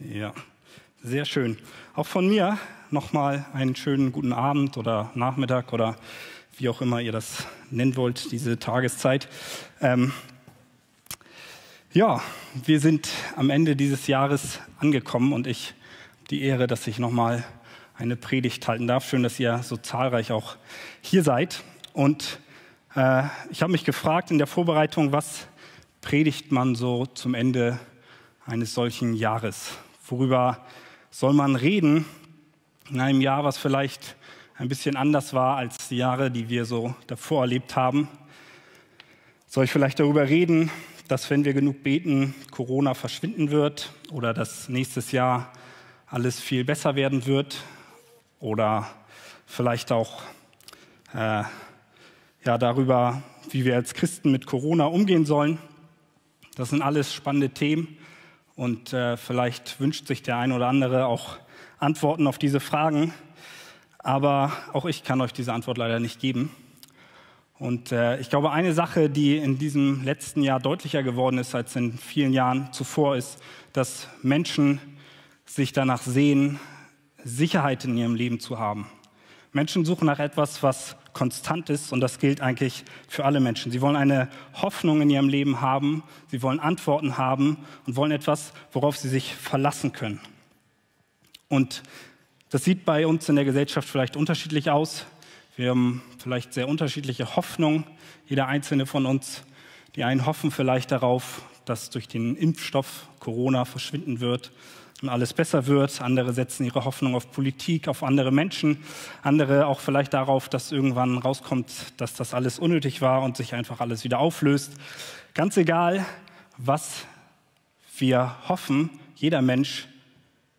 Ja, sehr schön. Auch von mir nochmal einen schönen guten Abend oder Nachmittag oder wie auch immer ihr das nennen wollt, diese Tageszeit. Ähm, ja, wir sind am Ende dieses Jahres angekommen und ich habe die Ehre, dass ich nochmal eine Predigt halten darf. Schön, dass ihr so zahlreich auch hier seid. Und äh, ich habe mich gefragt in der Vorbereitung, was predigt man so zum Ende eines solchen Jahres? Worüber soll man reden in einem Jahr, was vielleicht ein bisschen anders war als die Jahre, die wir so davor erlebt haben? Soll ich vielleicht darüber reden, dass wenn wir genug beten, Corona verschwinden wird oder dass nächstes Jahr alles viel besser werden wird oder vielleicht auch äh, ja, darüber, wie wir als Christen mit Corona umgehen sollen. Das sind alles spannende Themen. Und äh, vielleicht wünscht sich der ein oder andere auch Antworten auf diese Fragen. Aber auch ich kann euch diese Antwort leider nicht geben. Und äh, ich glaube, eine Sache, die in diesem letzten Jahr deutlicher geworden ist als in vielen Jahren zuvor, ist, dass Menschen sich danach sehen, Sicherheit in ihrem Leben zu haben. Menschen suchen nach etwas, was konstant ist und das gilt eigentlich für alle Menschen. Sie wollen eine Hoffnung in ihrem Leben haben, sie wollen Antworten haben und wollen etwas, worauf sie sich verlassen können. Und das sieht bei uns in der Gesellschaft vielleicht unterschiedlich aus. Wir haben vielleicht sehr unterschiedliche Hoffnungen, jeder einzelne von uns. Die einen hoffen vielleicht darauf, dass durch den Impfstoff Corona verschwinden wird und alles besser wird. Andere setzen ihre Hoffnung auf Politik, auf andere Menschen. Andere auch vielleicht darauf, dass irgendwann rauskommt, dass das alles unnötig war und sich einfach alles wieder auflöst. Ganz egal, was wir hoffen, jeder Mensch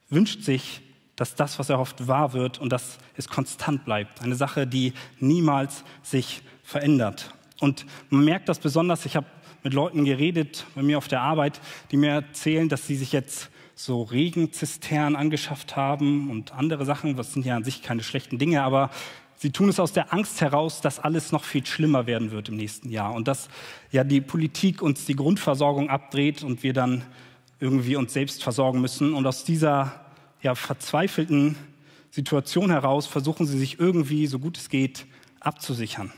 wünscht sich, dass das, was er hofft, wahr wird und dass es konstant bleibt. Eine Sache, die niemals sich verändert. Und man merkt das besonders, ich habe mit Leuten geredet bei mir auf der Arbeit, die mir erzählen, dass sie sich jetzt so Regenzisternen angeschafft haben und andere Sachen. Das sind ja an sich keine schlechten Dinge, aber sie tun es aus der Angst heraus, dass alles noch viel schlimmer werden wird im nächsten Jahr und dass ja die Politik uns die Grundversorgung abdreht und wir dann irgendwie uns selbst versorgen müssen. Und aus dieser ja, verzweifelten Situation heraus versuchen sie sich irgendwie, so gut es geht, abzusichern.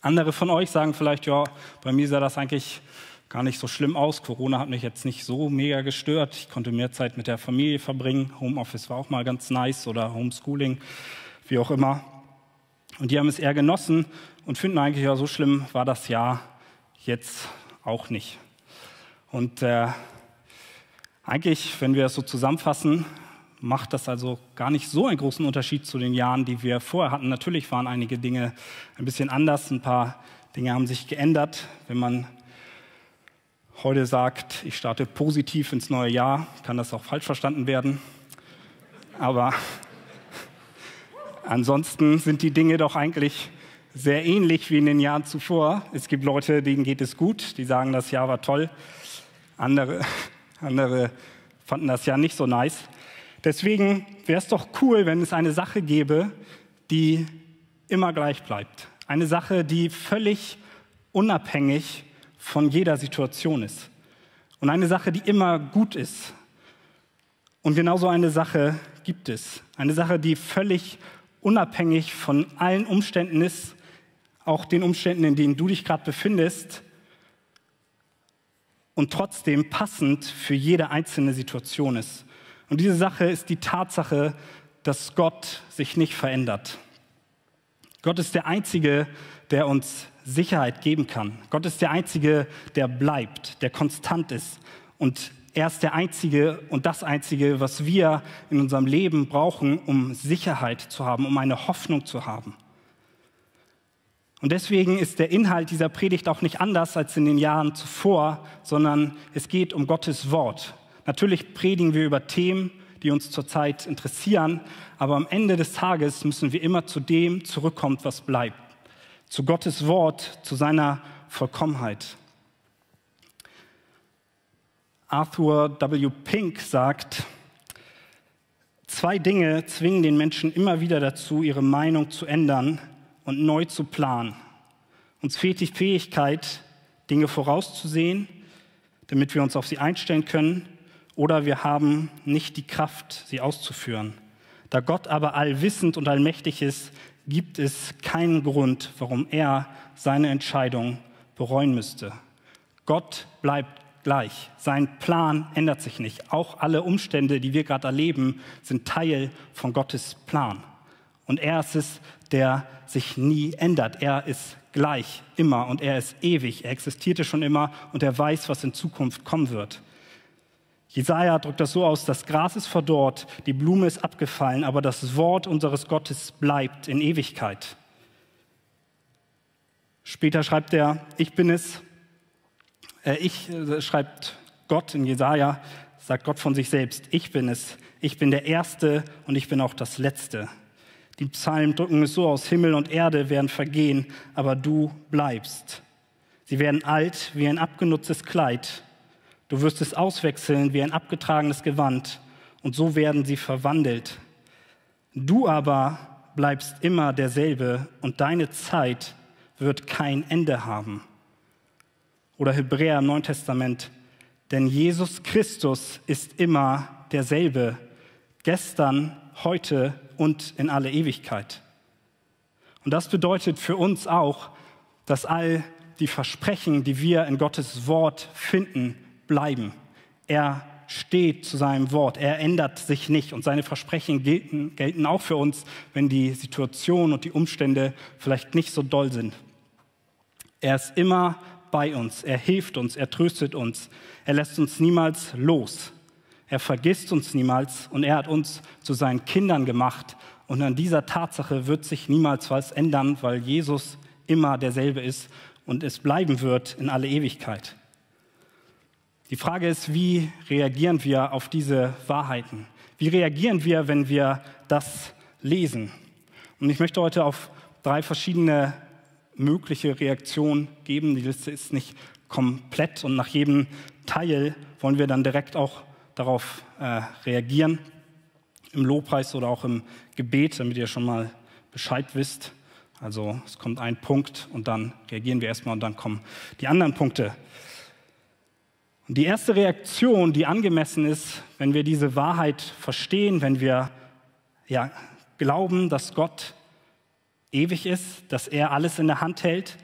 Andere von euch sagen vielleicht, ja, bei mir sah das eigentlich gar nicht so schlimm aus. Corona hat mich jetzt nicht so mega gestört. Ich konnte mehr Zeit mit der Familie verbringen. Homeoffice war auch mal ganz nice oder Homeschooling, wie auch immer. Und die haben es eher genossen und finden eigentlich, ja, so schlimm war das Jahr jetzt auch nicht. Und äh, eigentlich, wenn wir es so zusammenfassen, macht das also gar nicht so einen großen Unterschied zu den Jahren, die wir vorher hatten. Natürlich waren einige Dinge ein bisschen anders, ein paar Dinge haben sich geändert. Wenn man heute sagt, ich starte positiv ins neue Jahr, kann das auch falsch verstanden werden. Aber ansonsten sind die Dinge doch eigentlich sehr ähnlich wie in den Jahren zuvor. Es gibt Leute, denen geht es gut, die sagen, das Jahr war toll. Andere, andere fanden das Jahr nicht so nice. Deswegen wäre es doch cool, wenn es eine Sache gäbe, die immer gleich bleibt. Eine Sache, die völlig unabhängig von jeder Situation ist. Und eine Sache, die immer gut ist. Und genauso eine Sache gibt es. Eine Sache, die völlig unabhängig von allen Umständen ist, auch den Umständen, in denen du dich gerade befindest, und trotzdem passend für jede einzelne Situation ist. Und diese Sache ist die Tatsache, dass Gott sich nicht verändert. Gott ist der Einzige, der uns Sicherheit geben kann. Gott ist der Einzige, der bleibt, der konstant ist. Und er ist der Einzige und das Einzige, was wir in unserem Leben brauchen, um Sicherheit zu haben, um eine Hoffnung zu haben. Und deswegen ist der Inhalt dieser Predigt auch nicht anders als in den Jahren zuvor, sondern es geht um Gottes Wort. Natürlich predigen wir über Themen, die uns zurzeit interessieren, aber am Ende des Tages müssen wir immer zu dem zurückkommen, was bleibt zu Gottes Wort, zu seiner Vollkommenheit. Arthur W. Pink sagt, zwei Dinge zwingen den Menschen immer wieder dazu, ihre Meinung zu ändern und neu zu planen. Uns fehlt die Fähigkeit, Dinge vorauszusehen, damit wir uns auf sie einstellen können. oder wir haben nicht die Kraft, sie auszuführen. Da Gott aber allwissend und allmächtig ist, gibt es keinen Grund, warum er seine Entscheidung bereuen müsste. Gott bleibt gleich. Sein Plan ändert sich nicht. Auch alle Umstände, die wir gerade erleben, sind Teil von Gottes Plan. Und er ist es, der sich nie ändert. Er ist gleich, immer und er ist ewig. Er existierte schon immer und er weiß, was in Zukunft kommen wird. Jesaja drückt das so aus: Das Gras ist verdorrt, die Blume ist abgefallen, aber das Wort unseres Gottes bleibt in Ewigkeit. Später schreibt er: Ich bin es, äh, ich äh, schreibt Gott in Jesaja, sagt Gott von sich selbst: Ich bin es, ich bin der Erste und ich bin auch das Letzte. Die Psalmen drücken es so aus: Himmel und Erde werden vergehen, aber du bleibst. Sie werden alt wie ein abgenutztes Kleid Du wirst es auswechseln wie ein abgetragenes Gewand und so werden sie verwandelt. Du aber bleibst immer derselbe und deine Zeit wird kein Ende haben. Oder Hebräer im Neuen Testament, denn Jesus Christus ist immer derselbe, gestern, heute und in alle Ewigkeit. Und das bedeutet für uns auch, dass all die Versprechen, die wir in Gottes Wort finden, bleiben. Er steht zu seinem Wort. Er ändert sich nicht. Und seine Versprechen gelten, gelten auch für uns, wenn die Situation und die Umstände vielleicht nicht so doll sind. Er ist immer bei uns. Er hilft uns. Er tröstet uns. Er lässt uns niemals los. Er vergisst uns niemals. Und er hat uns zu seinen Kindern gemacht. Und an dieser Tatsache wird sich niemals was ändern, weil Jesus immer derselbe ist und es bleiben wird in alle Ewigkeit. Die Frage ist, wie reagieren wir auf diese Wahrheiten? Wie reagieren wir, wenn wir das lesen? Und ich möchte heute auf drei verschiedene mögliche Reaktionen geben. Die Liste ist nicht komplett und nach jedem Teil wollen wir dann direkt auch darauf äh, reagieren, im Lobpreis oder auch im Gebet, damit ihr schon mal Bescheid wisst. Also es kommt ein Punkt und dann reagieren wir erstmal und dann kommen die anderen Punkte. Die erste Reaktion, die angemessen ist, wenn wir diese Wahrheit verstehen, wenn wir ja, glauben, dass Gott ewig ist, dass er alles in der Hand hält,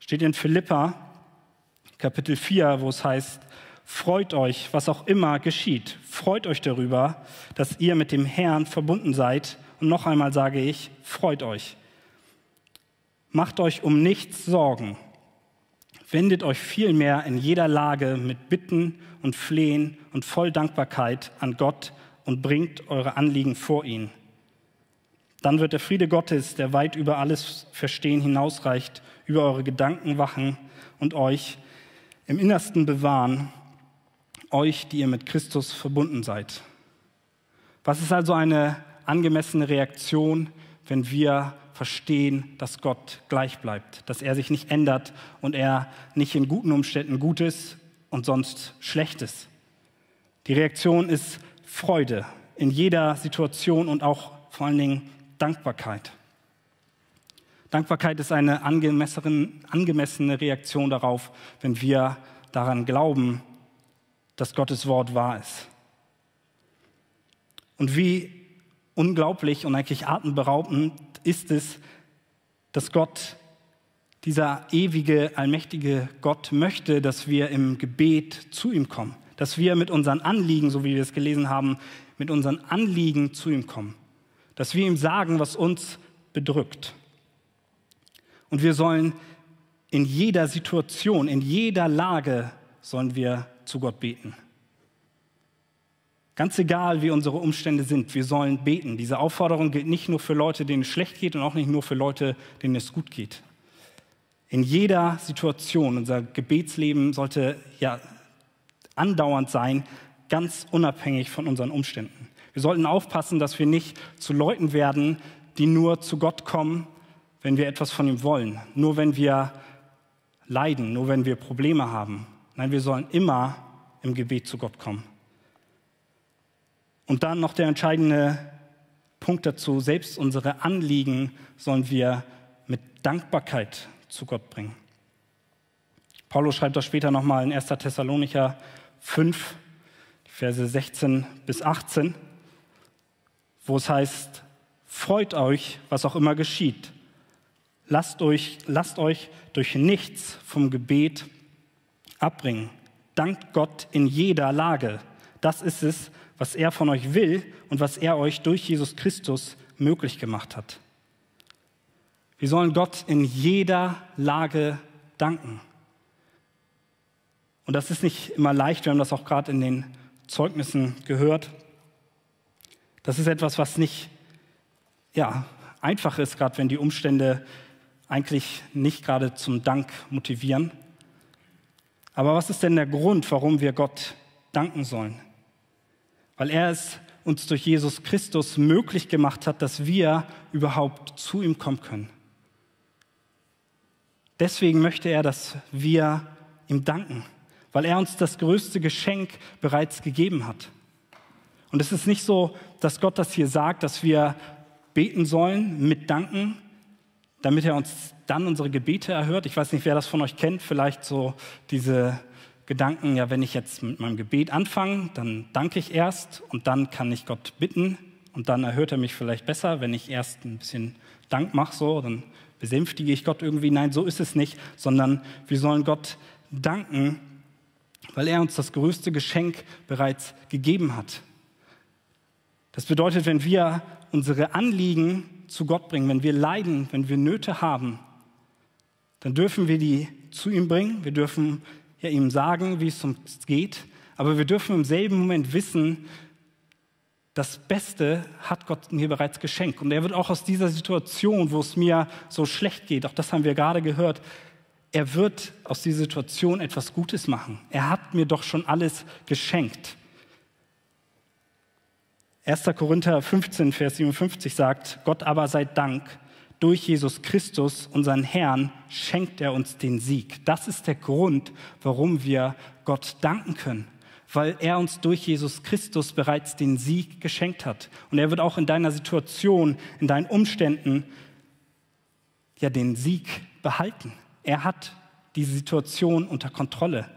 steht in Philippa Kapitel 4, wo es heißt, freut euch, was auch immer geschieht. Freut euch darüber, dass ihr mit dem Herrn verbunden seid. Und noch einmal sage ich, freut euch. Macht euch um nichts Sorgen Wendet euch vielmehr in jeder Lage mit Bitten und Flehen und voll Dankbarkeit an Gott und bringt eure Anliegen vor ihn. Dann wird der Friede Gottes, der weit über alles Verstehen hinausreicht, über eure Gedanken wachen und euch im Innersten bewahren, euch, die ihr mit Christus verbunden seid. Was ist also eine angemessene Reaktion, wenn wir verstehen, dass Gott gleich bleibt, dass er sich nicht ändert und er nicht in guten Umständen Gutes und sonst Schlechtes. Die Reaktion ist Freude in jeder Situation und auch vor allen Dingen Dankbarkeit. Dankbarkeit ist eine angemessene Reaktion darauf, wenn wir daran glauben, dass Gottes Wort wahr ist. Und wie unglaublich und eigentlich atemberaubend ist es, dass Gott, dieser ewige, allmächtige Gott, möchte, dass wir im Gebet zu ihm kommen, dass wir mit unseren Anliegen, so wie wir es gelesen haben, mit unseren Anliegen zu ihm kommen, dass wir ihm sagen, was uns bedrückt. Und wir sollen in jeder Situation, in jeder Lage, sollen wir zu Gott beten. Ganz egal, wie unsere Umstände sind, wir sollen beten. Diese Aufforderung gilt nicht nur für Leute, denen es schlecht geht und auch nicht nur für Leute, denen es gut geht. In jeder Situation, unser Gebetsleben sollte ja andauernd sein, ganz unabhängig von unseren Umständen. Wir sollten aufpassen, dass wir nicht zu Leuten werden, die nur zu Gott kommen, wenn wir etwas von ihm wollen, nur wenn wir leiden, nur wenn wir Probleme haben. Nein, wir sollen immer im Gebet zu Gott kommen. Und dann noch der entscheidende Punkt dazu, selbst unsere Anliegen sollen wir mit Dankbarkeit zu Gott bringen. Paulus schreibt das später nochmal in 1. Thessalonicher 5, Verse 16 bis 18, wo es heißt, freut euch, was auch immer geschieht. Lasst euch, lasst euch durch nichts vom Gebet abbringen. Dankt Gott in jeder Lage. Das ist es, was er von euch will und was er euch durch Jesus Christus möglich gemacht hat. Wir sollen Gott in jeder Lage danken. Und das ist nicht immer leicht, wir haben das auch gerade in den Zeugnissen gehört. Das ist etwas, was nicht ja, einfach ist, gerade wenn die Umstände eigentlich nicht gerade zum Dank motivieren. Aber was ist denn der Grund, warum wir Gott danken sollen? Weil er es uns durch Jesus Christus möglich gemacht hat, dass wir überhaupt zu ihm kommen können. Deswegen möchte er, dass wir ihm danken, weil er uns das größte Geschenk bereits gegeben hat. Und es ist nicht so, dass Gott das hier sagt, dass wir beten sollen mit Danken, damit er uns dann unsere Gebete erhört. Ich weiß nicht, wer das von euch kennt, vielleicht so diese Gedanken, ja, wenn ich jetzt mit meinem Gebet anfange, dann danke ich erst und dann kann ich Gott bitten und dann erhört er mich vielleicht besser, wenn ich erst ein bisschen Dank mache, so, dann besänftige ich Gott irgendwie. Nein, so ist es nicht, sondern wir sollen Gott danken, weil er uns das größte Geschenk bereits gegeben hat. Das bedeutet, wenn wir unsere Anliegen zu Gott bringen, wenn wir leiden, wenn wir Nöte haben, dann dürfen wir die zu ihm bringen. Wir dürfen ja ihm sagen, wie es uns geht. Aber wir dürfen im selben Moment wissen, das Beste hat Gott mir bereits geschenkt. Und er wird auch aus dieser Situation, wo es mir so schlecht geht, auch das haben wir gerade gehört, er wird aus dieser Situation etwas Gutes machen. Er hat mir doch schon alles geschenkt. 1. Korinther 15, Vers 57 sagt, Gott aber sei Dank, durch Jesus Christus, unseren Herrn, schenkt er uns den Sieg. Das ist der Grund, warum wir Gott danken können weil er uns durch Jesus Christus bereits den Sieg geschenkt hat. Und er wird auch in deiner Situation, in deinen Umständen ja den Sieg behalten. Er hat die Situation unter Kontrolle.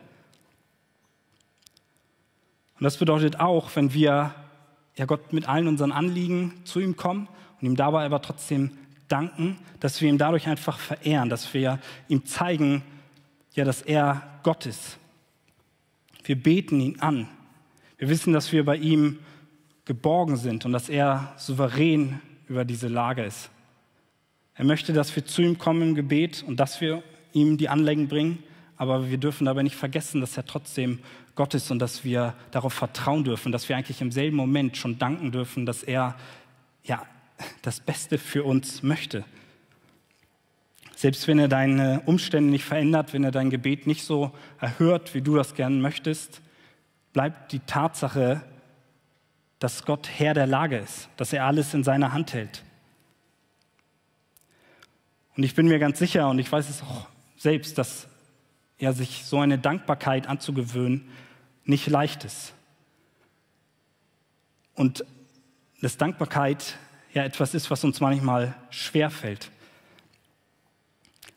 Und das bedeutet auch, wenn wir ja Gott mit allen unseren Anliegen zu ihm kommen und ihm dabei aber trotzdem danken, dass wir ihm dadurch einfach verehren, dass wir ihm zeigen, ja, dass er Gott ist wir beten ihn an. Wir wissen, dass wir bei ihm geborgen sind und dass er souverän über diese Lage ist. Er möchte, dass wir zu ihm kommen im Gebet und dass wir ihm die Anliegen bringen, aber wir dürfen dabei nicht vergessen, dass er trotzdem Gott ist und dass wir darauf vertrauen dürfen, dass wir eigentlich im selben Moment schon danken dürfen, dass er ja das Beste für uns möchte. Selbst wenn er deine Umstände nicht verändert, wenn er dein Gebet nicht so erhört, wie du das gerne möchtest, bleibt die Tatsache, dass Gott Herr der Lage ist, dass er alles in seiner Hand hält. Und ich bin mir ganz sicher, und ich weiß es auch selbst, dass ja, sich so eine Dankbarkeit anzugewöhnen nicht leicht ist. Und dass Dankbarkeit ja etwas ist, was uns manchmal schwerfällt.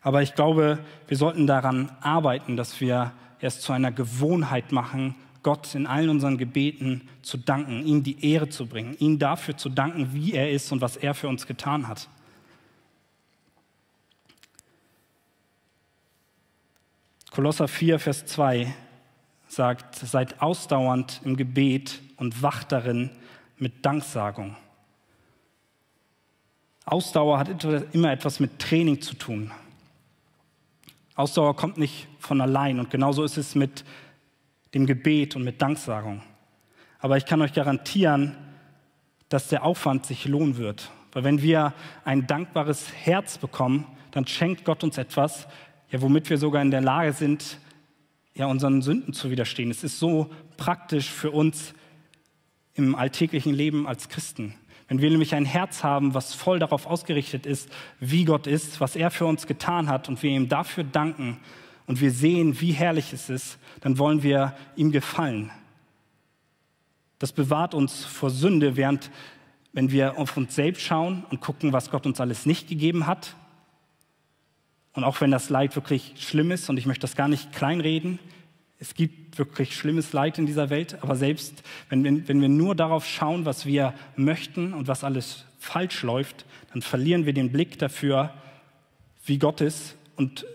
Aber ich glaube, wir sollten daran arbeiten, dass wir es zu einer Gewohnheit machen, Gott in allen unseren Gebeten zu danken, ihm die Ehre zu bringen, ihm dafür zu danken, wie er ist und was er für uns getan hat. Kolosser 4, Vers 2 sagt, seid ausdauernd im Gebet und wacht darin mit Danksagung. Ausdauer hat immer etwas mit Training zu tun. Ausdauer kommt nicht von allein und genauso ist es mit dem Gebet und mit Danksagung. Aber ich kann euch garantieren, dass der Aufwand sich lohnen wird. Weil wenn wir ein dankbares Herz bekommen, dann schenkt Gott uns etwas, ja, womit wir sogar in der Lage sind, ja, unseren Sünden zu widerstehen. Es ist so praktisch für uns im alltäglichen Leben als Christen. Wenn wir nämlich ein Herz haben, was voll darauf ausgerichtet ist, wie Gott ist, was er für uns getan hat und wir ihm dafür danken und wir sehen, wie herrlich es ist, dann wollen wir ihm gefallen. Das bewahrt uns vor Sünde, während wenn wir auf uns selbst schauen und gucken, was Gott uns alles nicht gegeben hat, und auch wenn das Leid wirklich schlimm ist, und ich möchte das gar nicht kleinreden, Es gibt wirklich schlimmes Leid in dieser Welt, aber selbst wenn, wenn, wenn wir nur darauf schauen, was wir möchten und was alles falsch läuft, dann verlieren wir den Blick dafür, wie Gott ist und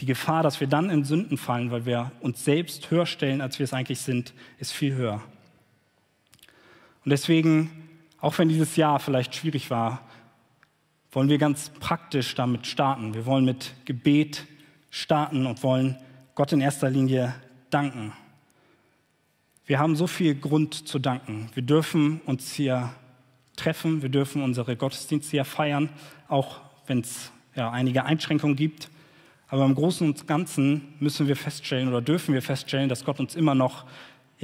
die Gefahr, dass wir dann in Sünden fallen, weil wir uns selbst höher stellen, als wir es eigentlich sind, ist viel höher. Und deswegen, auch wenn dieses Jahr vielleicht schwierig war, wollen wir ganz praktisch damit starten. Wir wollen mit Gebet starten und wollen Gott in erster Linie danken. Wir haben so viel Grund zu danken. Wir dürfen uns hier treffen, wir dürfen unsere Gottesdienste hier feiern, auch wenn es ja, einige Einschränkungen gibt. Aber im Großen und Ganzen müssen wir feststellen oder dürfen wir feststellen, dass Gott uns immer noch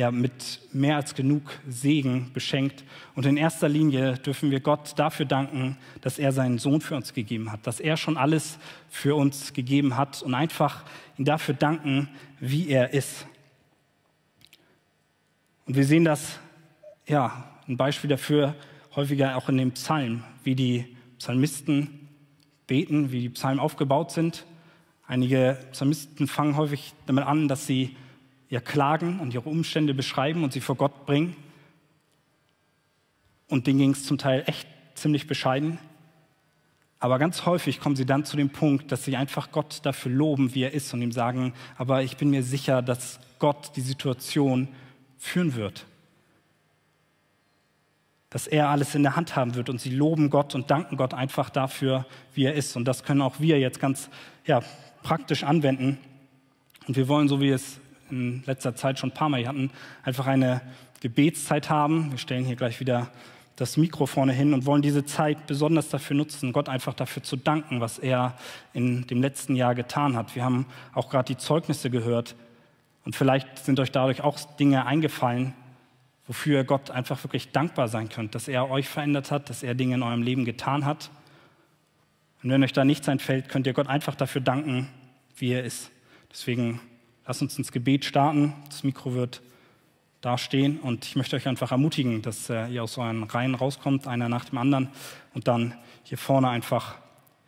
ja, mit mehr als genug Segen beschenkt. Und in erster Linie dürfen wir Gott dafür danken, dass er seinen Sohn für uns gegeben hat, dass er schon alles für uns gegeben hat und einfach ihn dafür danken, wie er ist. Und wir sehen das, ja, ein Beispiel dafür häufiger auch in dem Psalm, wie die Psalmisten beten, wie die Psalmen aufgebaut sind. Einige Psalmisten fangen häufig damit an, dass sie ihr klagen und ihre Umstände beschreiben und sie vor Gott bringen. Und denen ging es zum Teil echt ziemlich bescheiden. Aber ganz häufig kommen sie dann zu dem Punkt, dass sie einfach Gott dafür loben, wie er ist und ihm sagen, aber ich bin mir sicher, dass Gott die Situation führen wird. Dass er alles in der Hand haben wird und sie loben Gott und danken Gott einfach dafür, wie er ist. Und das können auch wir jetzt ganz ja, praktisch anwenden. Und wir wollen, so wie es in letzter Zeit schon ein paar Mal hatten, einfach eine Gebetszeit haben. Wir stellen hier gleich wieder das Mikro vorne hin und wollen diese Zeit besonders dafür nutzen, Gott einfach dafür zu danken, was er in dem letzten Jahr getan hat. Wir haben auch gerade die Zeugnisse gehört und vielleicht sind euch dadurch auch Dinge eingefallen, wofür ihr Gott einfach wirklich dankbar sein könnt, dass er euch verändert hat, dass er Dinge in eurem Leben getan hat. Und wenn euch da nichts einfällt, könnt ihr Gott einfach dafür danken, wie er ist. Deswegen Lass uns ins Gebet starten. Das Mikro wird da stehen und ich möchte euch einfach ermutigen, dass äh, ihr aus euren Reihen rauskommt, einer nach dem anderen und dann hier vorne einfach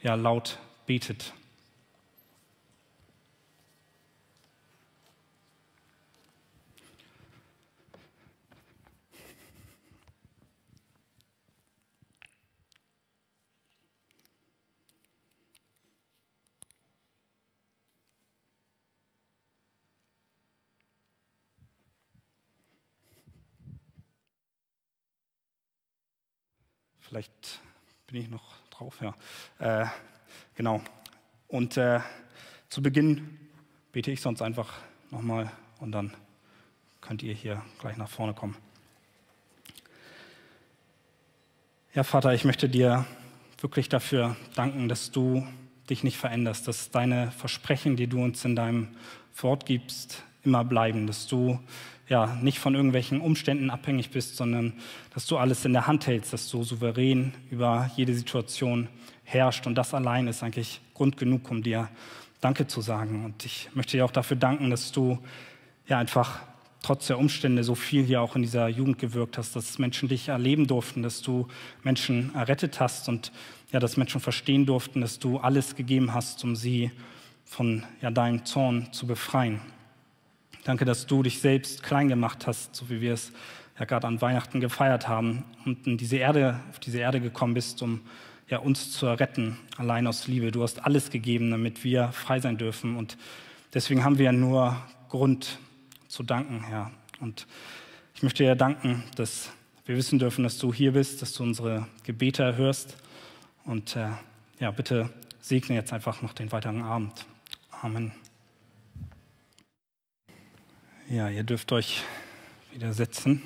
ja, laut betet. Vielleicht bin ich noch drauf, ja. Äh, genau. Und äh, zu Beginn bete ich sonst einfach nochmal und dann könnt ihr hier gleich nach vorne kommen. Ja, Vater, ich möchte dir wirklich dafür danken, dass du dich nicht veränderst, dass deine Versprechen, die du uns in deinem Wort gibst, immer bleiben, dass du ja, nicht von irgendwelchen Umständen abhängig bist, sondern dass du alles in der Hand hältst, dass du souverän über jede Situation herrscht. Und das allein ist eigentlich Grund genug, um dir Danke zu sagen. Und ich möchte dir auch dafür danken, dass du ja einfach trotz der Umstände so viel hier auch in dieser Jugend gewirkt hast, dass Menschen dich erleben durften, dass du Menschen errettet hast und ja, dass Menschen verstehen durften, dass du alles gegeben hast, um sie von ja, deinem Zorn zu befreien. Danke, dass du dich selbst klein gemacht hast, so wie wir es ja gerade an Weihnachten gefeiert haben und in diese Erde, auf diese Erde gekommen bist, um ja, uns zu retten, allein aus Liebe. Du hast alles gegeben, damit wir frei sein dürfen. Und deswegen haben wir ja nur Grund zu danken, Herr. Und ich möchte dir danken, dass wir wissen dürfen, dass du hier bist, dass du unsere Gebete erhörst. Und äh, ja, bitte segne jetzt einfach noch den weiteren Abend. Amen. Ja, ihr dürft euch wieder setzen.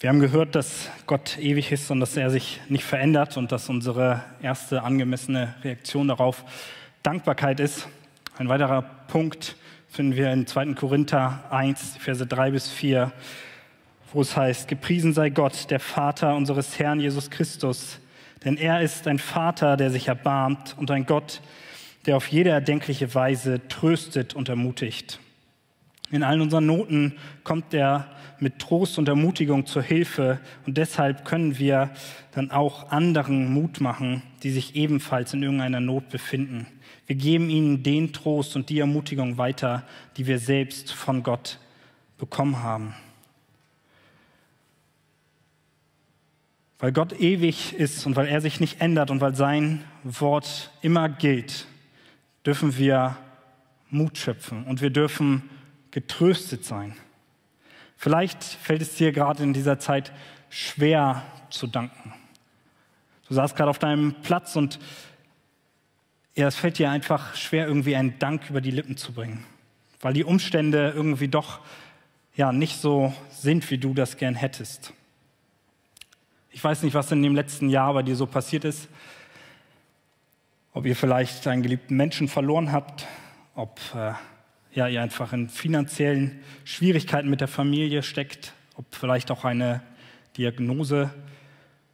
Wir haben gehört, dass Gott ewig ist und dass er sich nicht verändert und dass unsere erste angemessene Reaktion darauf Dankbarkeit ist. Ein weiterer Punkt finden wir in 2. Korinther 1, Verse 3 bis 4, wo es heißt, Gepriesen sei Gott, der Vater unseres Herrn Jesus Christus, denn er ist ein Vater, der sich erbarmt und ein Gott, der der auf jede erdenkliche Weise tröstet und ermutigt. In allen unseren Noten kommt er mit Trost und Ermutigung zur Hilfe und deshalb können wir dann auch anderen Mut machen, die sich ebenfalls in irgendeiner Not befinden. Wir geben ihnen den Trost und die Ermutigung weiter, die wir selbst von Gott bekommen haben. Weil Gott ewig ist und weil er sich nicht ändert und weil sein Wort immer gilt, dürfen wir Mut schöpfen und wir dürfen getröstet sein. Vielleicht fällt es dir gerade in dieser Zeit schwer zu danken. Du saßt gerade auf deinem Platz und ja, es fällt dir einfach schwer, irgendwie einen Dank über die Lippen zu bringen, weil die Umstände irgendwie doch ja nicht so sind, wie du das gern hättest. Ich weiß nicht, was in dem letzten Jahr bei dir so passiert ist. Ob ihr vielleicht einen geliebten Menschen verloren habt, ob äh, ja, ihr einfach in finanziellen Schwierigkeiten mit der Familie steckt, ob vielleicht auch eine Diagnose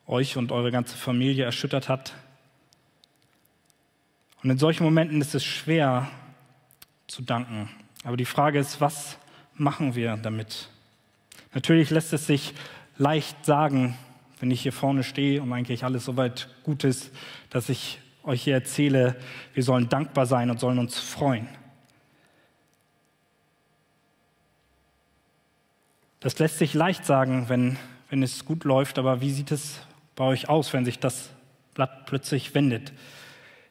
euch und eure ganze Familie erschüttert hat. Und in solchen Momenten ist es schwer zu danken. Aber die Frage ist, was machen wir damit? Natürlich lässt es sich leicht sagen, wenn ich hier vorne stehe und eigentlich alles soweit gut ist, dass ich euch hier erzähle, wir sollen dankbar sein und sollen uns freuen. Das lässt sich leicht sagen, wenn, wenn es gut läuft, aber wie sieht es bei euch aus, wenn sich das Blatt plötzlich wendet?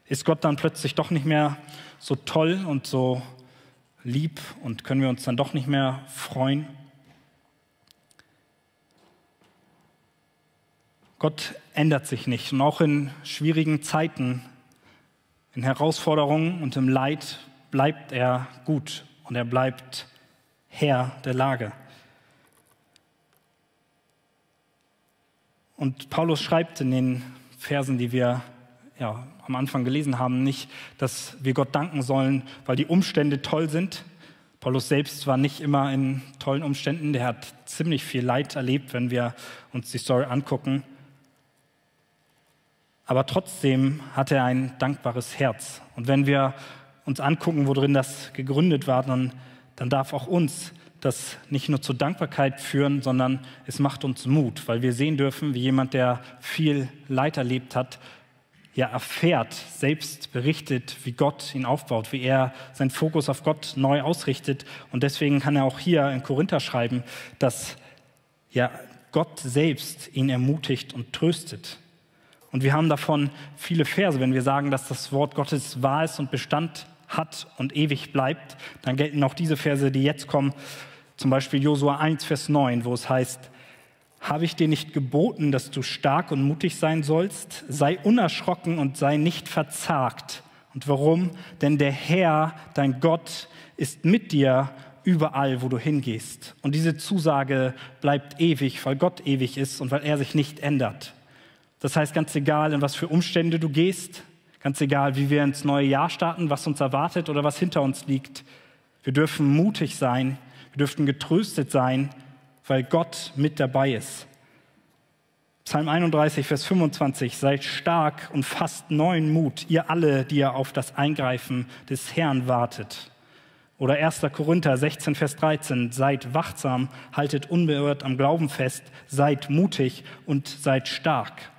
Ist Gott dann plötzlich doch nicht mehr so toll und so lieb und können wir uns dann doch nicht mehr freuen? Gott ändert sich nicht und auch in schwierigen Zeiten, in Herausforderungen und im Leid bleibt er gut und er bleibt Herr der Lage. Und Paulus schreibt in den Versen, die wir ja, am Anfang gelesen haben, nicht, dass wir Gott danken sollen, weil die Umstände toll sind. Paulus selbst war nicht immer in tollen Umständen. Der hat ziemlich viel Leid erlebt, wenn wir uns die Story angucken. Aber trotzdem hat er ein dankbares Herz. Und wenn wir uns angucken, worin das gegründet war, dann, dann darf auch uns das nicht nur zur Dankbarkeit führen, sondern es macht uns Mut, weil wir sehen dürfen, wie jemand, der viel Leid erlebt hat, ja erfährt, selbst berichtet, wie Gott ihn aufbaut, wie er seinen Fokus auf Gott neu ausrichtet. Und deswegen kann er auch hier in Korinther schreiben, dass ja Gott selbst ihn ermutigt und tröstet. Und wir haben davon viele Verse, wenn wir sagen, dass das Wort Gottes wahr ist und Bestand hat und ewig bleibt, dann gelten auch diese Verse, die jetzt kommen, zum Beispiel Josua 1, Vers 9, wo es heißt, habe ich dir nicht geboten, dass du stark und mutig sein sollst? Sei unerschrocken und sei nicht verzagt. Und warum? Denn der Herr, dein Gott, ist mit dir überall, wo du hingehst. Und diese Zusage bleibt ewig, weil Gott ewig ist und weil er sich nicht ändert. Das heißt, ganz egal, in was für Umstände du gehst, ganz egal, wie wir ins neue Jahr starten, was uns erwartet oder was hinter uns liegt, wir dürfen mutig sein, wir dürften getröstet sein, weil Gott mit dabei ist. Psalm 31, Vers 25, seid stark und fasst neuen Mut, ihr alle, die ihr auf das Eingreifen des Herrn wartet. Oder 1. Korinther 16, Vers 13, seid wachsam, haltet unbeirrt am Glauben fest, seid mutig und seid stark.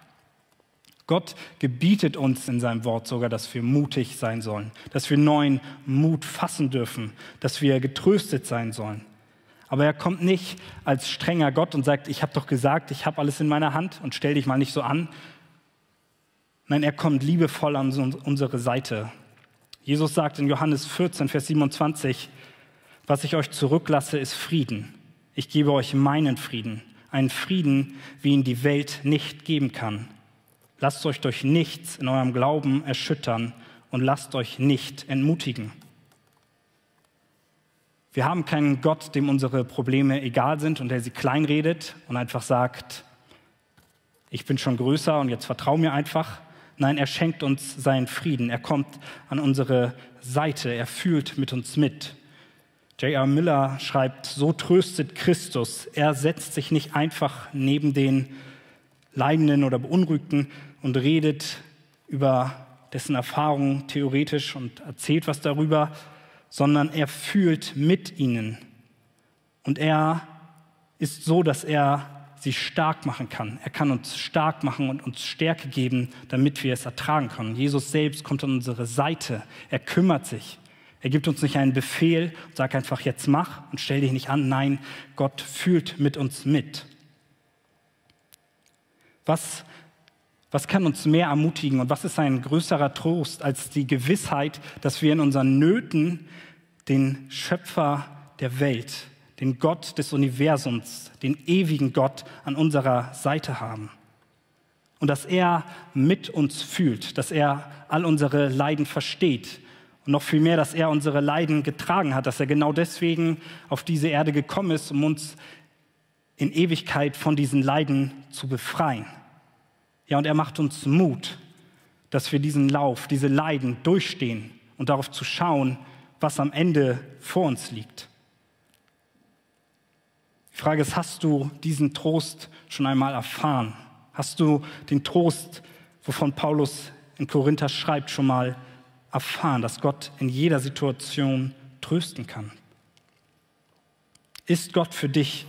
Gott gebietet uns in seinem Wort sogar, dass wir mutig sein sollen, dass wir neuen Mut fassen dürfen, dass wir getröstet sein sollen. Aber er kommt nicht als strenger Gott und sagt, ich habe doch gesagt, ich habe alles in meiner Hand und stell dich mal nicht so an. Nein, er kommt liebevoll an unsere Seite. Jesus sagt in Johannes 14, Vers 27, was ich euch zurücklasse, ist Frieden. Ich gebe euch meinen Frieden, einen Frieden, wie ihn die Welt nicht geben kann. Lasst euch durch nichts in eurem Glauben erschüttern und lasst euch nicht entmutigen. Wir haben keinen Gott, dem unsere Probleme egal sind und der sie kleinredet und einfach sagt, ich bin schon größer und jetzt vertrau mir einfach. Nein, er schenkt uns seinen Frieden. Er kommt an unsere Seite. Er fühlt mit uns mit. J.R. Miller schreibt, so tröstet Christus. Er setzt sich nicht einfach neben den Leidenden oder Beunruhigten, und redet über dessen Erfahrungen theoretisch und erzählt was darüber, sondern er fühlt mit ihnen. Und er ist so, dass er sie stark machen kann. Er kann uns stark machen und uns Stärke geben, damit wir es ertragen können. Jesus selbst kommt an unsere Seite. Er kümmert sich. Er gibt uns nicht einen Befehl und sagt einfach, jetzt mach und stell dich nicht an. Nein, Gott fühlt mit uns mit. Was, was kann uns mehr ermutigen und was ist ein größerer Trost als die Gewissheit, dass wir in unseren Nöten den Schöpfer der Welt, den Gott des Universums, den ewigen Gott an unserer Seite haben? Und dass er mit uns fühlt, dass er all unsere Leiden versteht und noch viel mehr, dass er unsere Leiden getragen hat, dass er genau deswegen auf diese Erde gekommen ist, um uns in Ewigkeit von diesen Leiden zu befreien. Ja, und er macht uns Mut, dass wir diesen Lauf, diese Leiden durchstehen und darauf zu schauen, was am Ende vor uns liegt. Die Frage ist, hast du diesen Trost schon einmal erfahren? Hast du den Trost, wovon Paulus in Korinther schreibt, schon mal erfahren? dass Gott in jeder Situation trösten kann. Ist Gott für dich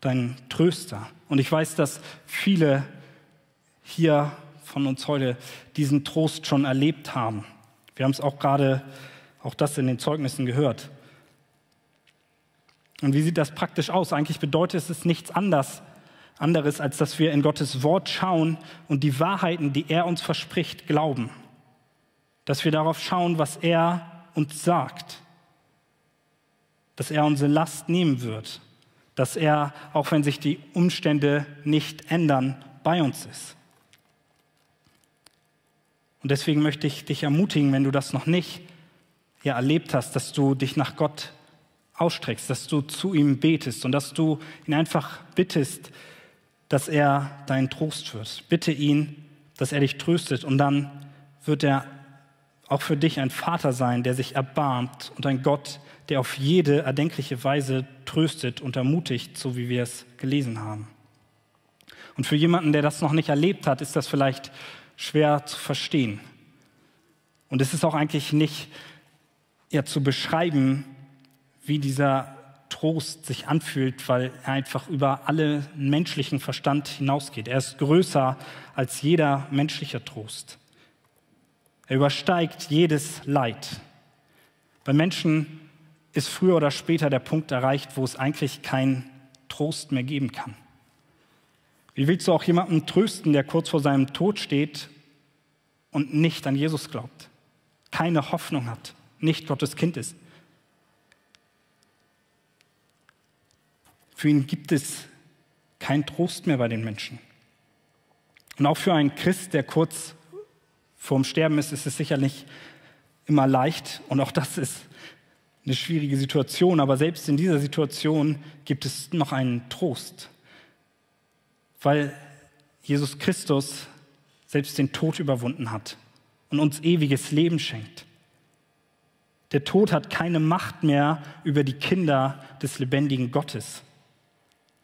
dein Tröster? Und ich weiß, dass viele hier von uns heute diesen Trost schon erlebt haben. Wir haben es auch gerade, auch das in den Zeugnissen gehört. Und wie sieht das praktisch aus? Eigentlich bedeutet es nichts anderes, anderes, als dass wir in Gottes Wort schauen und die Wahrheiten, die er uns verspricht, glauben dass wir darauf schauen, was er uns sagt, dass er unsere Last nehmen wird, dass er, auch wenn sich die Umstände nicht ändern, bei uns ist. Und deswegen möchte ich dich ermutigen, wenn du das noch nicht ja, erlebt hast, dass du dich nach Gott ausstreckst, dass du zu ihm betest und dass du ihn einfach bittest, dass er dein Trost wird. Bitte ihn, dass er dich tröstet und dann wird er auch für dich ein Vater sein, der sich erbarmt und ein Gott, der auf jede erdenkliche Weise tröstet und ermutigt, so wie wir es gelesen haben. Und für jemanden, der das noch nicht erlebt hat, ist das vielleicht schwer zu verstehen. Und es ist auch eigentlich nicht eher zu beschreiben, wie dieser Trost sich anfühlt, weil er einfach über alle menschlichen Verstand hinausgeht. Er ist größer als jeder menschliche Trost. Er übersteigt jedes Leid. Bei Menschen ist früher oder später der Punkt erreicht, wo es eigentlich keinen Trost mehr geben kann. Wie willst du auch jemanden trösten, der kurz vor seinem Tod steht und nicht an Jesus glaubt, keine Hoffnung hat, nicht Gottes Kind ist? Für ihn gibt es keinen Trost mehr bei den Menschen. Und auch für einen Christ, der kurz vorm Sterben ist, ist es sicherlich immer leicht und auch das ist eine schwierige Situation, aber selbst in dieser Situation gibt es noch einen Trost, weil Jesus Christus selbst den Tod überwunden hat und uns ewiges Leben schenkt. Der Tod hat keine Macht mehr über die Kinder des lebendigen Gottes.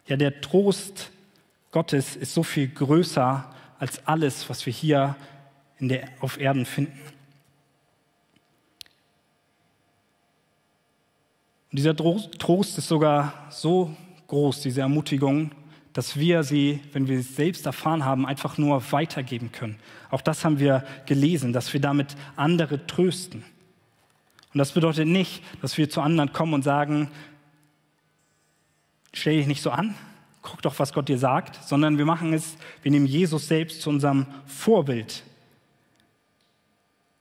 Ja, der Trost Gottes ist so viel größer als alles, was wir hier der, auf Erden finden. Und dieser Trost ist sogar so groß, diese Ermutigung, dass wir sie, wenn wir sie selbst erfahren haben, einfach nur weitergeben können. Auch das haben wir gelesen, dass wir damit andere trösten. Und das bedeutet nicht, dass wir zu anderen kommen und sagen, stell dich nicht so an, guck doch, was Gott dir sagt, sondern wir machen es, wir nehmen Jesus selbst zu unserem Vorbild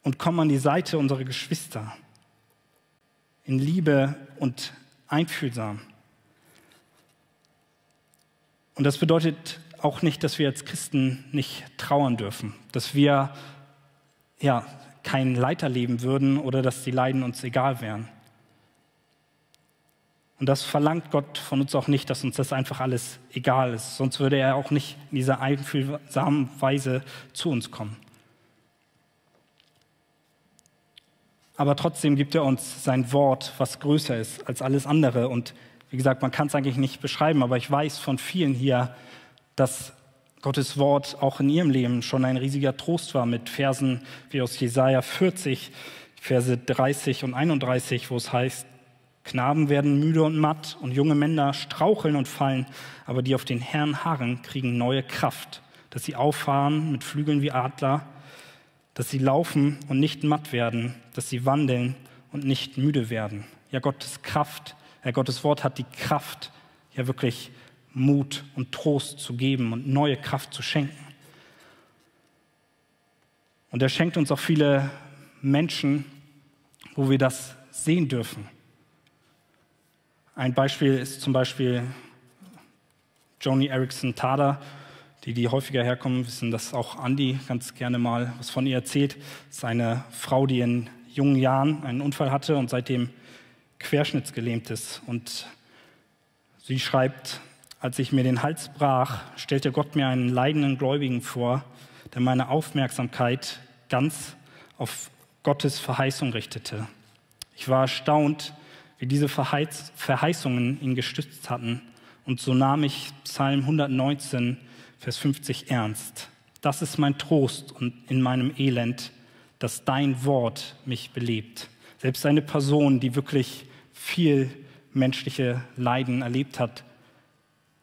und kommen an die Seite unserer Geschwister in Liebe und einfühlsam. Und das bedeutet auch nicht, dass wir als Christen nicht trauern dürfen, dass wir ja kein Leid erleben würden oder dass die Leiden uns egal wären. Und das verlangt Gott von uns auch nicht, dass uns das einfach alles egal ist. Sonst würde er auch nicht in dieser einfühlsamen Weise zu uns kommen. aber trotzdem gibt er uns sein Wort, was größer ist als alles andere. Und wie gesagt, man kann es eigentlich nicht beschreiben, aber ich weiß von vielen hier, dass Gottes Wort auch in ihrem Leben schon ein riesiger Trost war mit Versen wie aus Jesaja 40, Verse 30 und 31, wo es heißt, Knaben werden müde und matt und junge Männer straucheln und fallen, aber die auf den Herrn harren, kriegen neue Kraft, dass sie auffahren mit Flügeln wie Adler, dass sie laufen und nicht matt werden, dass sie wandeln und nicht müde werden. Ja, Gottes Kraft, ja, Gottes Wort hat die Kraft, ja wirklich Mut und Trost zu geben und neue Kraft zu schenken. Und er schenkt uns auch viele Menschen, wo wir das sehen dürfen. Ein Beispiel ist zum Beispiel Joni Erickson Tada. Die, die häufiger herkommen, wissen, dass auch Andy ganz gerne mal was von ihr erzählt. Das ist eine Frau, die in jungen Jahren einen Unfall hatte und seitdem querschnittsgelähmt ist. Und sie schreibt, als ich mir den Hals brach, stellte Gott mir einen leidenden Gläubigen vor, der meine Aufmerksamkeit ganz auf Gottes Verheißung richtete. Ich war erstaunt, wie diese Verheißungen ihn gestützt hatten. Und so nahm ich Psalm 119, Vers 50 ernst. Das ist mein Trost und in meinem Elend, dass dein Wort mich belebt. Selbst eine Person, die wirklich viel menschliche Leiden erlebt hat,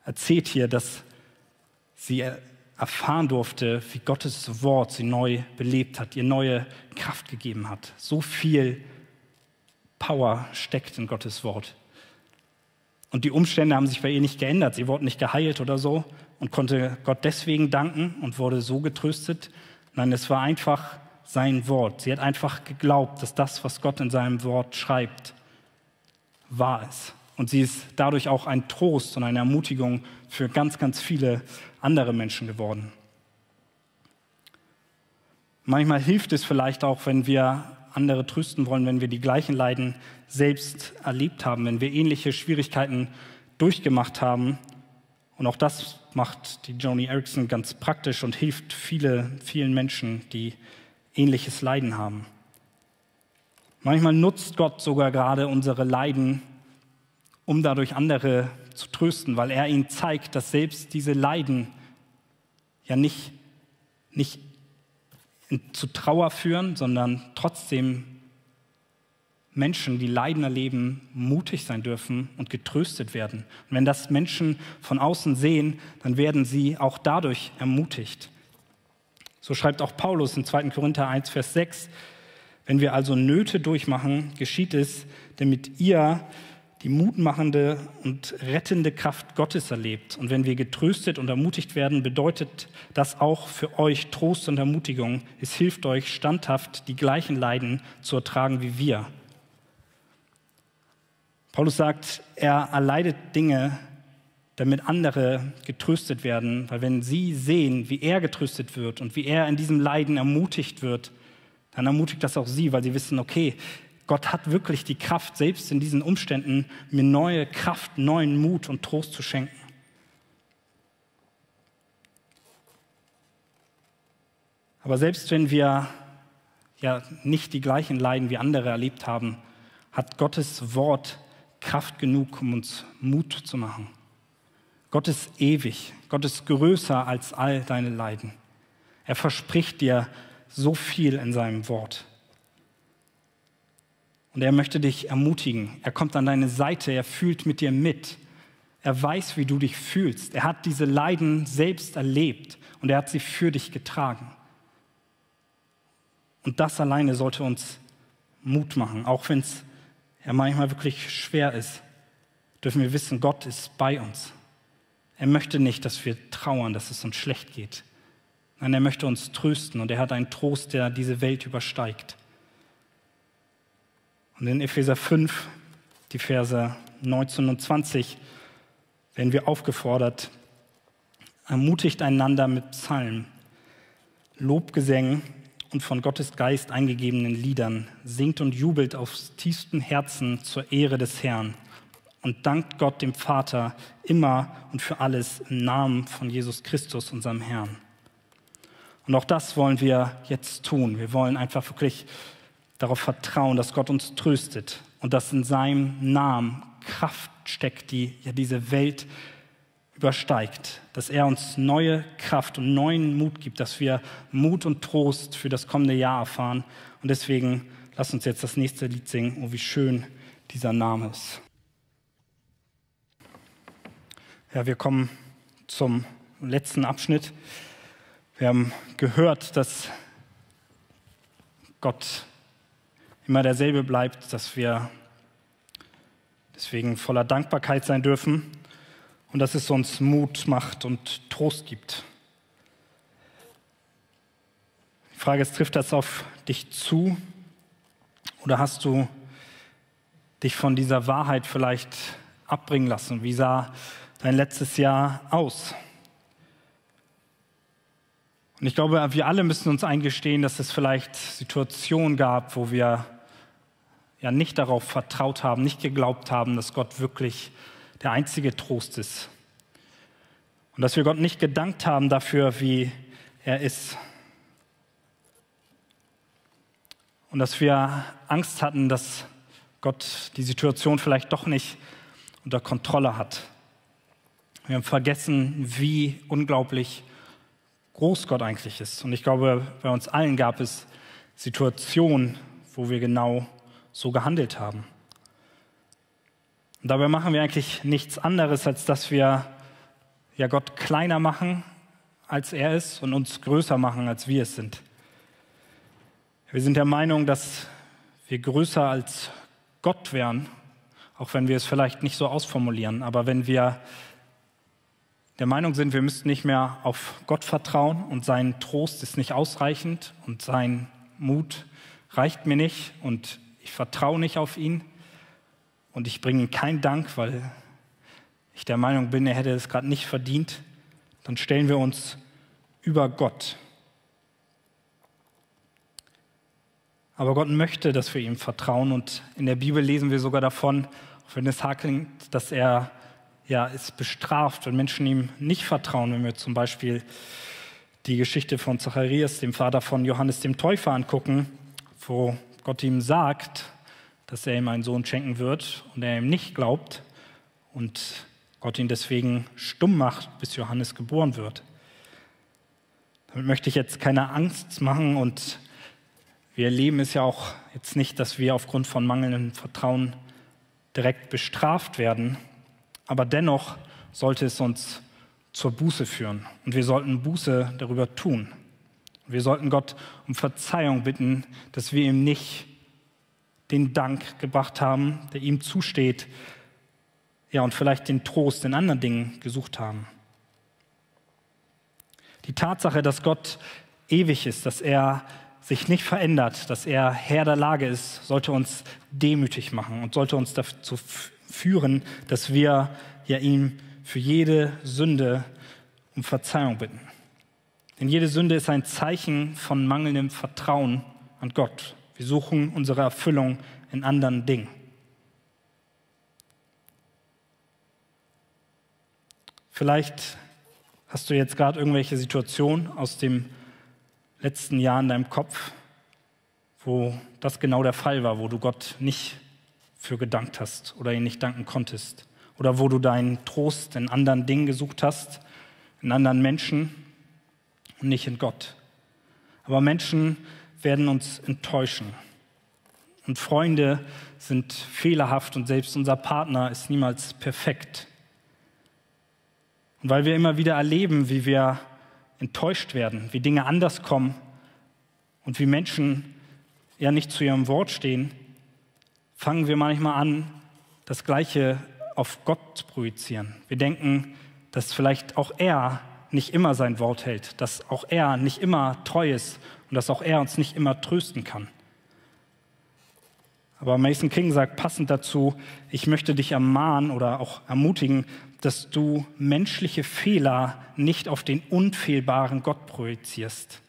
erzählt hier, dass sie erfahren durfte, wie Gottes Wort sie neu belebt hat, ihr neue Kraft gegeben hat. So viel Power steckt in Gottes Wort. Und die Umstände haben sich bei ihr nicht geändert. Sie wurde nicht geheilt oder so und konnte Gott deswegen danken und wurde so getröstet. Nein, es war einfach sein Wort. Sie hat einfach geglaubt, dass das, was Gott in seinem Wort schreibt, wahr ist. Und sie ist dadurch auch ein Trost und eine Ermutigung für ganz, ganz viele andere Menschen geworden. Manchmal hilft es vielleicht auch, wenn wir andere trösten wollen, wenn wir die gleichen Leiden selbst erlebt haben, wenn wir ähnliche Schwierigkeiten durchgemacht haben. Und auch das macht die Joni Erickson ganz praktisch und hilft viele, vielen Menschen, die ähnliches Leiden haben. Manchmal nutzt Gott sogar gerade unsere Leiden, um dadurch andere zu trösten, weil er ihnen zeigt, dass selbst diese Leiden ja nicht, nicht zu Trauer führen, sondern trotzdem Menschen, die Leiden erleben, mutig sein dürfen und getröstet werden. Und wenn das Menschen von außen sehen, dann werden sie auch dadurch ermutigt. So schreibt auch Paulus in 2. Korinther 1, Vers 6, wenn wir also Nöte durchmachen, geschieht es, damit ihr die mutmachende und rettende Kraft Gottes erlebt. Und wenn wir getröstet und ermutigt werden, bedeutet das auch für euch Trost und Ermutigung. Es hilft euch standhaft, die gleichen Leiden zu ertragen wie wir. Paulus sagt, er erleidet Dinge, damit andere getröstet werden, weil wenn sie sehen, wie er getröstet wird und wie er in diesem Leiden ermutigt wird, dann ermutigt das auch sie, weil sie wissen, okay, Gott hat wirklich die Kraft, selbst in diesen Umständen mir neue Kraft, neuen Mut und Trost zu schenken. Aber selbst wenn wir ja nicht die gleichen Leiden wie andere erlebt haben, hat Gottes Wort Kraft genug, um uns Mut zu machen. Gott ist ewig, Gott ist größer als all deine Leiden. Er verspricht dir so viel in seinem Wort. Und er möchte dich ermutigen. Er kommt an deine Seite, er fühlt mit dir mit. Er weiß, wie du dich fühlst. Er hat diese Leiden selbst erlebt und er hat sie für dich getragen. Und das alleine sollte uns Mut machen, auch wenn es ja manchmal wirklich schwer ist, dürfen wir wissen, Gott ist bei uns. Er möchte nicht, dass wir trauern, dass es uns schlecht geht. Nein, er möchte uns trösten und er hat einen Trost, der diese Welt übersteigt. Und in Epheser 5, die Verse 19 und 20, werden wir aufgefordert, ermutigt einander mit Psalmen, Lobgesängen und von Gottes Geist eingegebenen Liedern, singt und jubelt aus tiefstem Herzen zur Ehre des Herrn und dankt Gott dem Vater immer und für alles im Namen von Jesus Christus, unserem Herrn. Und auch das wollen wir jetzt tun. Wir wollen einfach wirklich darauf vertrauen, dass Gott uns tröstet und dass in seinem Namen Kraft steckt, die ja diese Welt übersteigt, dass er uns neue Kraft und neuen Mut gibt, dass wir Mut und Trost für das kommende Jahr erfahren. Und deswegen lass uns jetzt das nächste Lied singen. Oh, wie schön dieser Name ist. Ja, wir kommen zum letzten Abschnitt. Wir haben gehört, dass Gott immer derselbe bleibt, dass wir deswegen voller Dankbarkeit sein dürfen und dass es uns Mut macht und Trost gibt. Die Frage ist, trifft das auf dich zu oder hast du dich von dieser Wahrheit vielleicht abbringen lassen? Wie sah dein letztes Jahr aus? Und ich glaube, wir alle müssen uns eingestehen, dass es vielleicht Situationen gab, wo wir ja nicht darauf vertraut haben, nicht geglaubt haben, dass Gott wirklich der einzige Trost ist. Und dass wir Gott nicht gedankt haben dafür, wie er ist. Und dass wir Angst hatten, dass Gott die Situation vielleicht doch nicht unter Kontrolle hat. Wir haben vergessen, wie unglaublich groß Gott eigentlich ist. Und ich glaube, bei uns allen gab es Situationen, wo wir genau so gehandelt haben. Und dabei machen wir eigentlich nichts anderes, als dass wir ja Gott kleiner machen, als er ist und uns größer machen, als wir es sind. Wir sind der Meinung, dass wir größer als Gott wären, auch wenn wir es vielleicht nicht so ausformulieren. Aber wenn wir der Meinung sind, wir müssten nicht mehr auf Gott vertrauen und sein Trost ist nicht ausreichend und sein Mut reicht mir nicht und ich vertraue nicht auf ihn und ich bringe ihm keinen Dank, weil ich der Meinung bin, er hätte es gerade nicht verdient, dann stellen wir uns über Gott. Aber Gott möchte, dass wir ihm vertrauen und in der Bibel lesen wir sogar davon, auch wenn es hakelt, dass er ja, ist bestraft, wenn Menschen ihm nicht vertrauen, wenn wir zum Beispiel die Geschichte von Zacharias, dem Vater von Johannes dem Täufer, angucken, wo Gott ihm sagt, dass er ihm einen Sohn schenken wird und er ihm nicht glaubt und Gott ihn deswegen stumm macht, bis Johannes geboren wird. Damit möchte ich jetzt keine Angst machen und wir erleben es ja auch jetzt nicht, dass wir aufgrund von mangelndem Vertrauen direkt bestraft werden, aber dennoch sollte es uns zur Buße führen und wir sollten Buße darüber tun. Wir sollten Gott um Verzeihung bitten, dass wir ihm nicht den Dank gebracht haben, der ihm zusteht, ja, und vielleicht den Trost in anderen Dingen gesucht haben. Die Tatsache, dass Gott ewig ist, dass er sich nicht verändert, dass er Herr der Lage ist, sollte uns demütig machen und sollte uns dazu führen, dass wir ja ihm für jede Sünde um Verzeihung bitten. Denn jede Sünde ist ein Zeichen von mangelndem Vertrauen an Gott. Wir suchen unsere Erfüllung in anderen Dingen. Vielleicht hast du jetzt gerade irgendwelche Situationen aus dem letzten Jahr in deinem Kopf, wo das genau der Fall war, wo du Gott nicht für gedankt hast oder ihn nicht danken konntest. Oder wo du deinen Trost in anderen Dingen gesucht hast, in anderen Menschen und nicht in Gott. Aber Menschen werden uns enttäuschen. Und Freunde sind fehlerhaft und selbst unser Partner ist niemals perfekt. Und weil wir immer wieder erleben, wie wir enttäuscht werden, wie Dinge anders kommen und wie Menschen ja nicht zu ihrem Wort stehen, fangen wir manchmal an, das Gleiche auf Gott zu projizieren. Wir denken, dass vielleicht auch er nicht immer sein Wort hält, dass auch er nicht immer treu ist und dass auch er uns nicht immer trösten kann. Aber Mason King sagt passend dazu, ich möchte dich ermahnen oder auch ermutigen, dass du menschliche Fehler nicht auf den unfehlbaren Gott projizierst.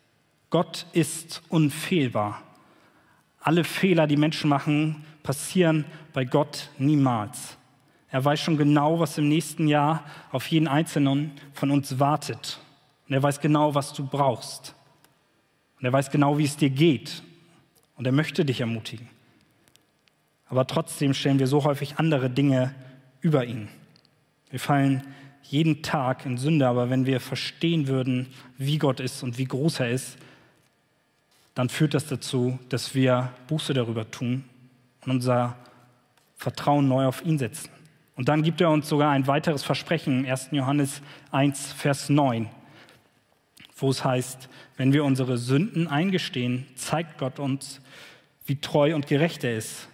Gott ist unfehlbar. Alle Fehler, die Menschen machen, passieren bei Gott niemals. Er weiß schon genau, was im nächsten Jahr auf jeden Einzelnen von uns wartet. Und er weiß genau, was du brauchst. Und er weiß genau, wie es dir geht. Und er möchte dich ermutigen. Aber trotzdem stellen wir so häufig andere Dinge über ihn. Wir fallen jeden Tag in Sünde, aber wenn wir verstehen würden, wie Gott ist und wie groß er ist, dann führt das dazu, dass wir Buße darüber tun und unser Vertrauen neu auf ihn setzen. Und dann gibt er uns sogar ein weiteres Versprechen, 1. Johannes 1, Vers 9, wo es heißt, wenn wir unsere Sünden eingestehen, zeigt Gott uns, wie treu und gerecht er ist.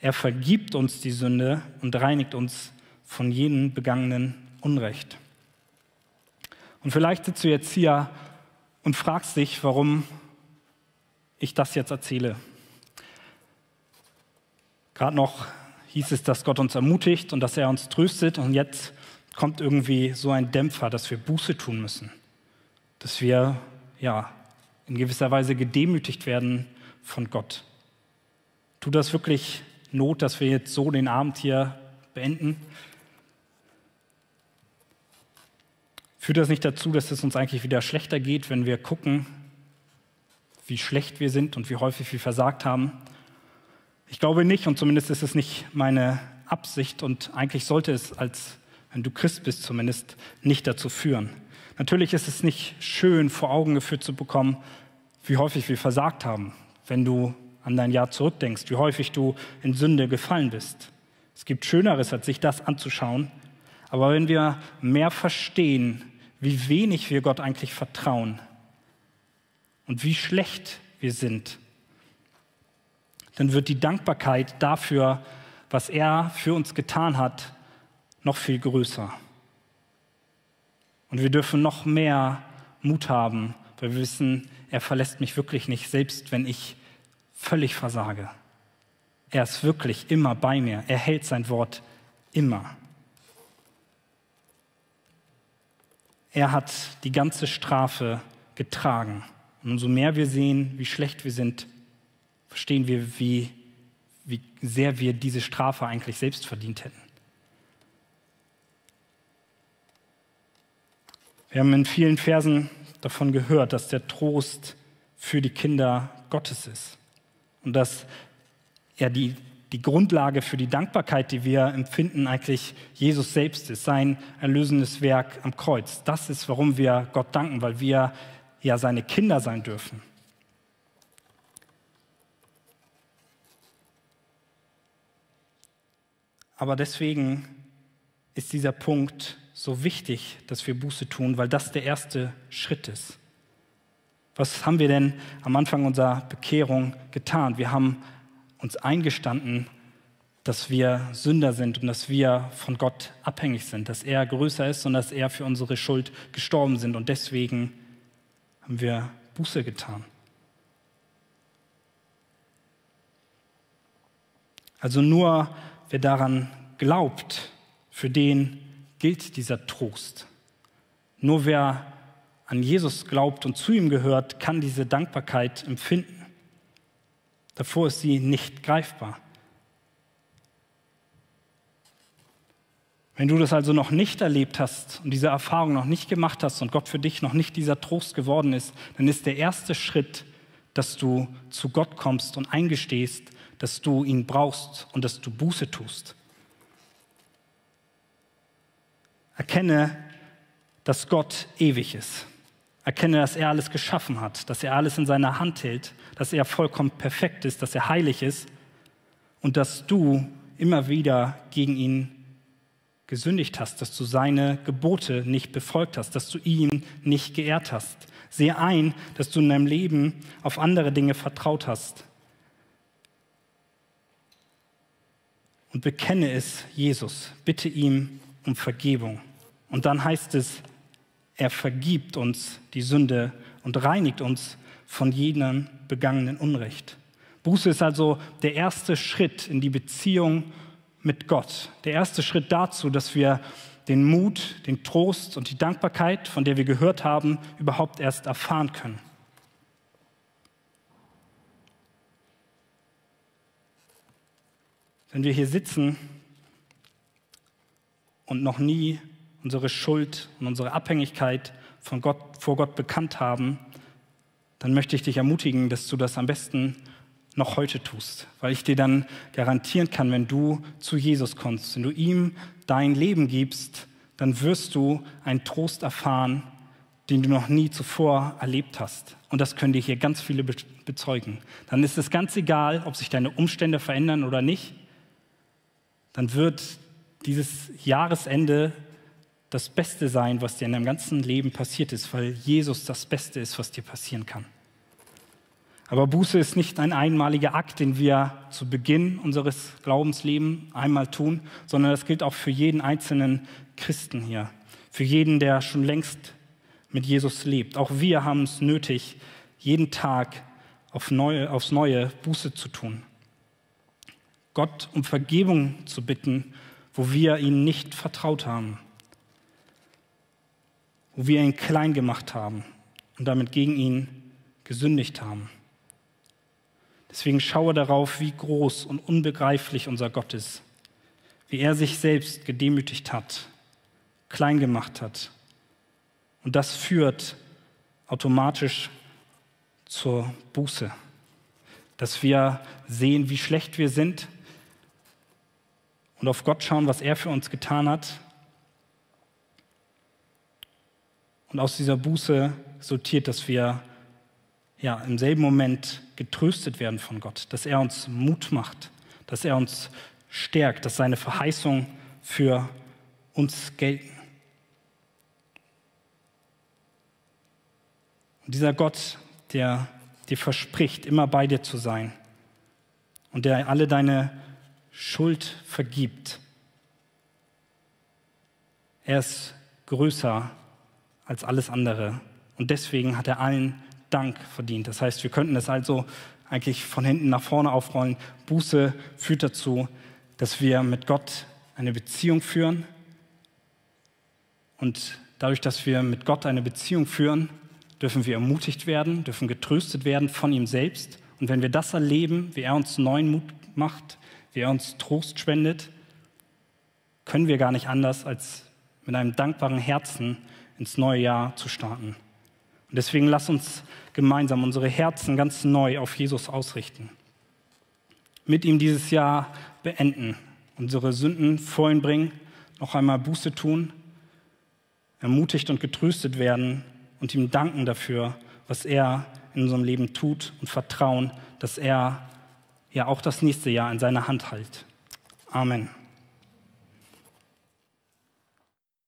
Er vergibt uns die Sünde und reinigt uns von jedem begangenen Unrecht. Und vielleicht sitzt du jetzt hier und fragst dich, warum ich das jetzt erzähle. Gerade noch hieß es, dass Gott uns ermutigt und dass er uns tröstet und jetzt kommt irgendwie so ein Dämpfer, dass wir Buße tun müssen, dass wir ja in gewisser Weise gedemütigt werden von Gott. Tut das wirklich Not, dass wir jetzt so den Abend hier beenden? Führt das nicht dazu, dass es uns eigentlich wieder schlechter geht, wenn wir gucken, wie schlecht wir sind und wie häufig wir versagt haben? Ich glaube nicht und zumindest ist es nicht meine Absicht und eigentlich sollte es als, wenn du Christ bist zumindest, nicht dazu führen. Natürlich ist es nicht schön vor Augen geführt zu bekommen, wie häufig wir versagt haben, wenn du an dein Jahr zurückdenkst, wie häufig du in Sünde gefallen bist. Es gibt Schöneres, als sich das anzuschauen. Aber wenn wir mehr verstehen, wie wenig wir Gott eigentlich vertrauen und wie schlecht wir sind, dann wird die Dankbarkeit dafür, was er für uns getan hat, noch viel größer. Und wir dürfen noch mehr Mut haben, weil wir wissen, er verlässt mich wirklich nicht, selbst wenn ich völlig versage. Er ist wirklich immer bei mir. Er hält sein Wort immer. Er hat die ganze Strafe getragen. Und umso mehr wir sehen, wie schlecht wir sind, verstehen wir, wie, wie sehr wir diese Strafe eigentlich selbst verdient hätten. Wir haben in vielen Versen davon gehört, dass der Trost für die Kinder Gottes ist und dass er die die Grundlage für die Dankbarkeit, die wir empfinden, eigentlich Jesus selbst ist, sein erlösendes Werk am Kreuz. Das ist, warum wir Gott danken, weil wir ja seine Kinder sein dürfen. Aber deswegen ist dieser Punkt so wichtig, dass wir Buße tun, weil das der erste Schritt ist. Was haben wir denn am Anfang unserer Bekehrung getan? Wir haben uns eingestanden, dass wir Sünder sind und dass wir von Gott abhängig sind, dass er größer ist und dass er für unsere Schuld gestorben sind. Und deswegen haben wir Buße getan. Also nur wer daran glaubt, für den gilt dieser Trost. Nur wer an Jesus glaubt und zu ihm gehört, kann diese Dankbarkeit empfinden. Davor ist sie nicht greifbar. Wenn du das also noch nicht erlebt hast und diese Erfahrung noch nicht gemacht hast und Gott für dich noch nicht dieser Trost geworden ist, dann ist der erste Schritt, dass du zu Gott kommst und eingestehst, dass du ihn brauchst und dass du Buße tust. Erkenne, dass Gott ewig ist. Erkenne, dass er alles geschaffen hat, dass er alles in seiner Hand hält, dass er vollkommen perfekt ist, dass er heilig ist und dass du immer wieder gegen ihn gesündigt hast, dass du seine Gebote nicht befolgt hast, dass du ihn nicht geehrt hast. Sehe ein, dass du in deinem Leben auf andere Dinge vertraut hast. Und bekenne es Jesus. Bitte ihm um Vergebung. Und dann heißt es, er vergibt uns die Sünde und reinigt uns von jedem begangenen Unrecht. Buße ist also der erste Schritt in die Beziehung mit Gott. Der erste Schritt dazu, dass wir den Mut, den Trost und die Dankbarkeit, von der wir gehört haben, überhaupt erst erfahren können. Wenn wir hier sitzen und noch nie unsere Schuld und unsere Abhängigkeit von Gott, vor Gott bekannt haben, dann möchte ich dich ermutigen, dass du das am besten noch heute tust, weil ich dir dann garantieren kann, wenn du zu Jesus kommst, wenn du ihm dein Leben gibst, dann wirst du einen Trost erfahren, den du noch nie zuvor erlebt hast. Und das können dir hier ganz viele bezeugen. Dann ist es ganz egal, ob sich deine Umstände verändern oder nicht. Dann wird dieses Jahresende das Beste sein, was dir in deinem ganzen Leben passiert ist, weil Jesus das Beste ist, was dir passieren kann. Aber Buße ist nicht ein einmaliger Akt, den wir zu Beginn unseres Glaubenslebens einmal tun, sondern das gilt auch für jeden einzelnen Christen hier, für jeden, der schon längst mit Jesus lebt. Auch wir haben es nötig, jeden Tag auf neue, aufs Neue Buße zu tun. Gott um Vergebung zu bitten, wo wir ihm nicht vertraut haben, wo wir ihn klein gemacht haben und damit gegen ihn gesündigt haben. Deswegen schaue darauf, wie groß und unbegreiflich unser Gott ist, wie er sich selbst gedemütigt hat, klein gemacht hat. Und das führt automatisch zur Buße, dass wir sehen, wie schlecht wir sind und auf Gott schauen, was er für uns getan hat. Und aus dieser Buße sortiert, dass wir ja, im selben Moment getröstet werden von Gott, dass er uns Mut macht, dass er uns stärkt, dass seine Verheißungen für uns gelten. Und dieser Gott, der dir verspricht, immer bei dir zu sein und der alle deine Schuld vergibt, er ist größer als alles andere und deswegen hat er allen Dank verdient. Das heißt, wir könnten das also eigentlich von hinten nach vorne aufrollen. Buße führt dazu, dass wir mit Gott eine Beziehung führen. Und dadurch, dass wir mit Gott eine Beziehung führen, dürfen wir ermutigt werden, dürfen getröstet werden von ihm selbst. Und wenn wir das erleben, wie er uns neuen Mut macht, wie er uns Trost spendet, können wir gar nicht anders, als mit einem dankbaren Herzen ins neue Jahr zu starten. Und deswegen lass uns gemeinsam unsere Herzen ganz neu auf Jesus ausrichten. Mit ihm dieses Jahr beenden, unsere Sünden vor ihn bringen, noch einmal Buße tun, ermutigt und getröstet werden und ihm danken dafür, was er in unserem Leben tut und vertrauen, dass er ja auch das nächste Jahr in seiner Hand hält. Amen.